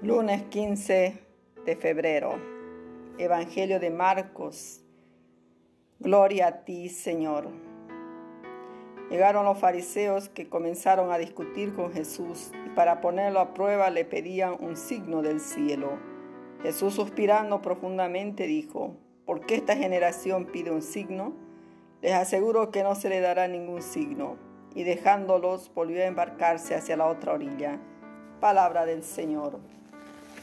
Lunes 15 de febrero. Evangelio de Marcos. Gloria a ti, Señor. Llegaron los fariseos que comenzaron a discutir con Jesús y para ponerlo a prueba le pedían un signo del cielo. Jesús suspirando profundamente dijo, ¿por qué esta generación pide un signo? Les aseguro que no se le dará ningún signo. Y dejándolos volvió a embarcarse hacia la otra orilla. Palabra del Señor.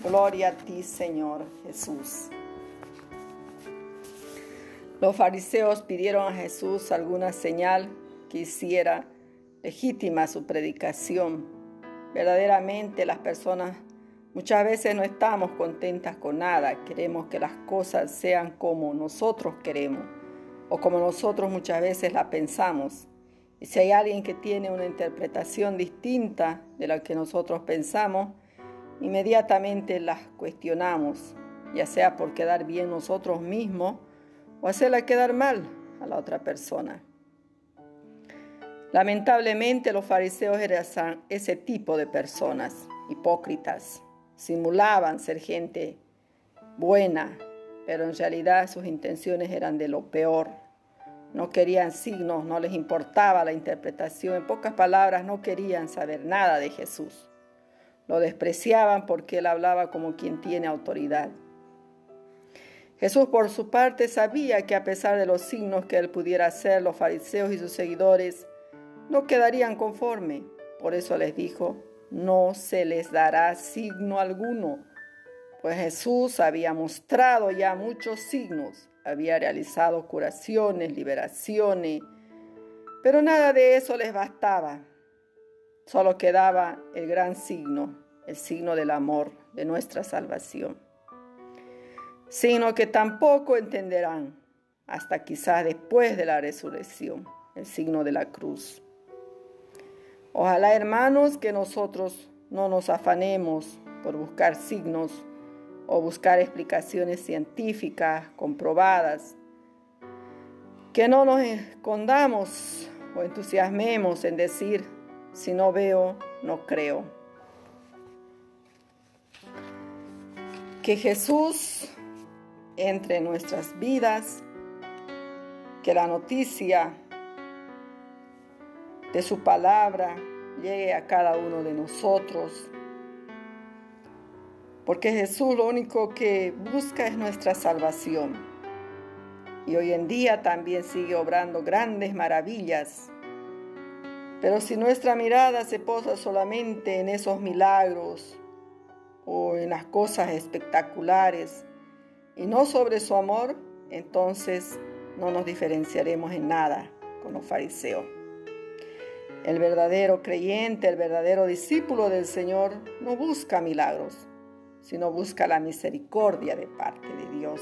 Gloria a ti, Señor Jesús. Los fariseos pidieron a Jesús alguna señal que hiciera legítima su predicación. Verdaderamente las personas muchas veces no estamos contentas con nada, queremos que las cosas sean como nosotros queremos o como nosotros muchas veces la pensamos. Y si hay alguien que tiene una interpretación distinta de la que nosotros pensamos, inmediatamente las cuestionamos, ya sea por quedar bien nosotros mismos o hacerla quedar mal a la otra persona. Lamentablemente los fariseos eran ese tipo de personas, hipócritas, simulaban ser gente buena, pero en realidad sus intenciones eran de lo peor. No querían signos, no les importaba la interpretación, en pocas palabras no querían saber nada de Jesús. Lo despreciaban porque él hablaba como quien tiene autoridad. Jesús por su parte sabía que a pesar de los signos que él pudiera hacer, los fariseos y sus seguidores no quedarían conforme. Por eso les dijo, no se les dará signo alguno, pues Jesús había mostrado ya muchos signos, había realizado curaciones, liberaciones, pero nada de eso les bastaba. Solo quedaba el gran signo, el signo del amor, de nuestra salvación. Signo que tampoco entenderán hasta quizás después de la resurrección, el signo de la cruz. Ojalá hermanos que nosotros no nos afanemos por buscar signos o buscar explicaciones científicas comprobadas, que no nos escondamos o entusiasmemos en decir si no veo, no creo. Que Jesús entre en nuestras vidas, que la noticia de su palabra llegue a cada uno de nosotros. Porque Jesús lo único que busca es nuestra salvación. Y hoy en día también sigue obrando grandes maravillas pero si nuestra mirada se posa solamente en esos milagros o en las cosas espectaculares y no sobre su amor, entonces no nos diferenciaremos en nada con los fariseos. El verdadero creyente, el verdadero discípulo del Señor no busca milagros, sino busca la misericordia de parte de Dios.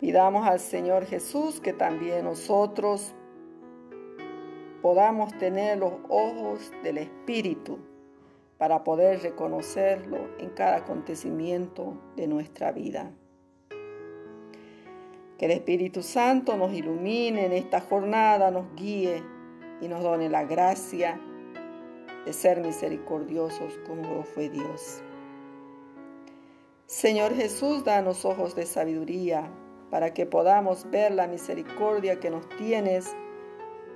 Pidamos al Señor Jesús que también nosotros podamos tener los ojos del Espíritu para poder reconocerlo en cada acontecimiento de nuestra vida. Que el Espíritu Santo nos ilumine en esta jornada, nos guíe y nos done la gracia de ser misericordiosos como lo fue Dios. Señor Jesús, danos ojos de sabiduría para que podamos ver la misericordia que nos tienes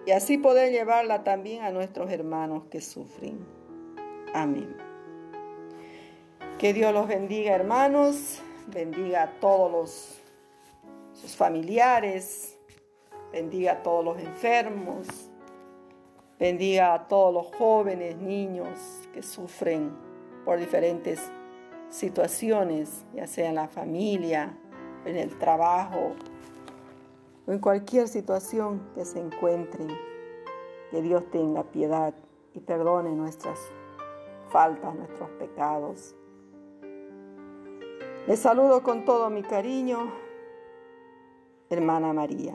y así poder llevarla también a nuestros hermanos que sufren. Amén. Que Dios los bendiga, hermanos, bendiga a todos los, sus familiares, bendiga a todos los enfermos, bendiga a todos los jóvenes, niños que sufren por diferentes situaciones, ya sea en la familia, en el trabajo, o en cualquier situación que se encuentren, que Dios tenga piedad y perdone nuestras faltas, nuestros pecados. Les saludo con todo mi cariño, hermana María.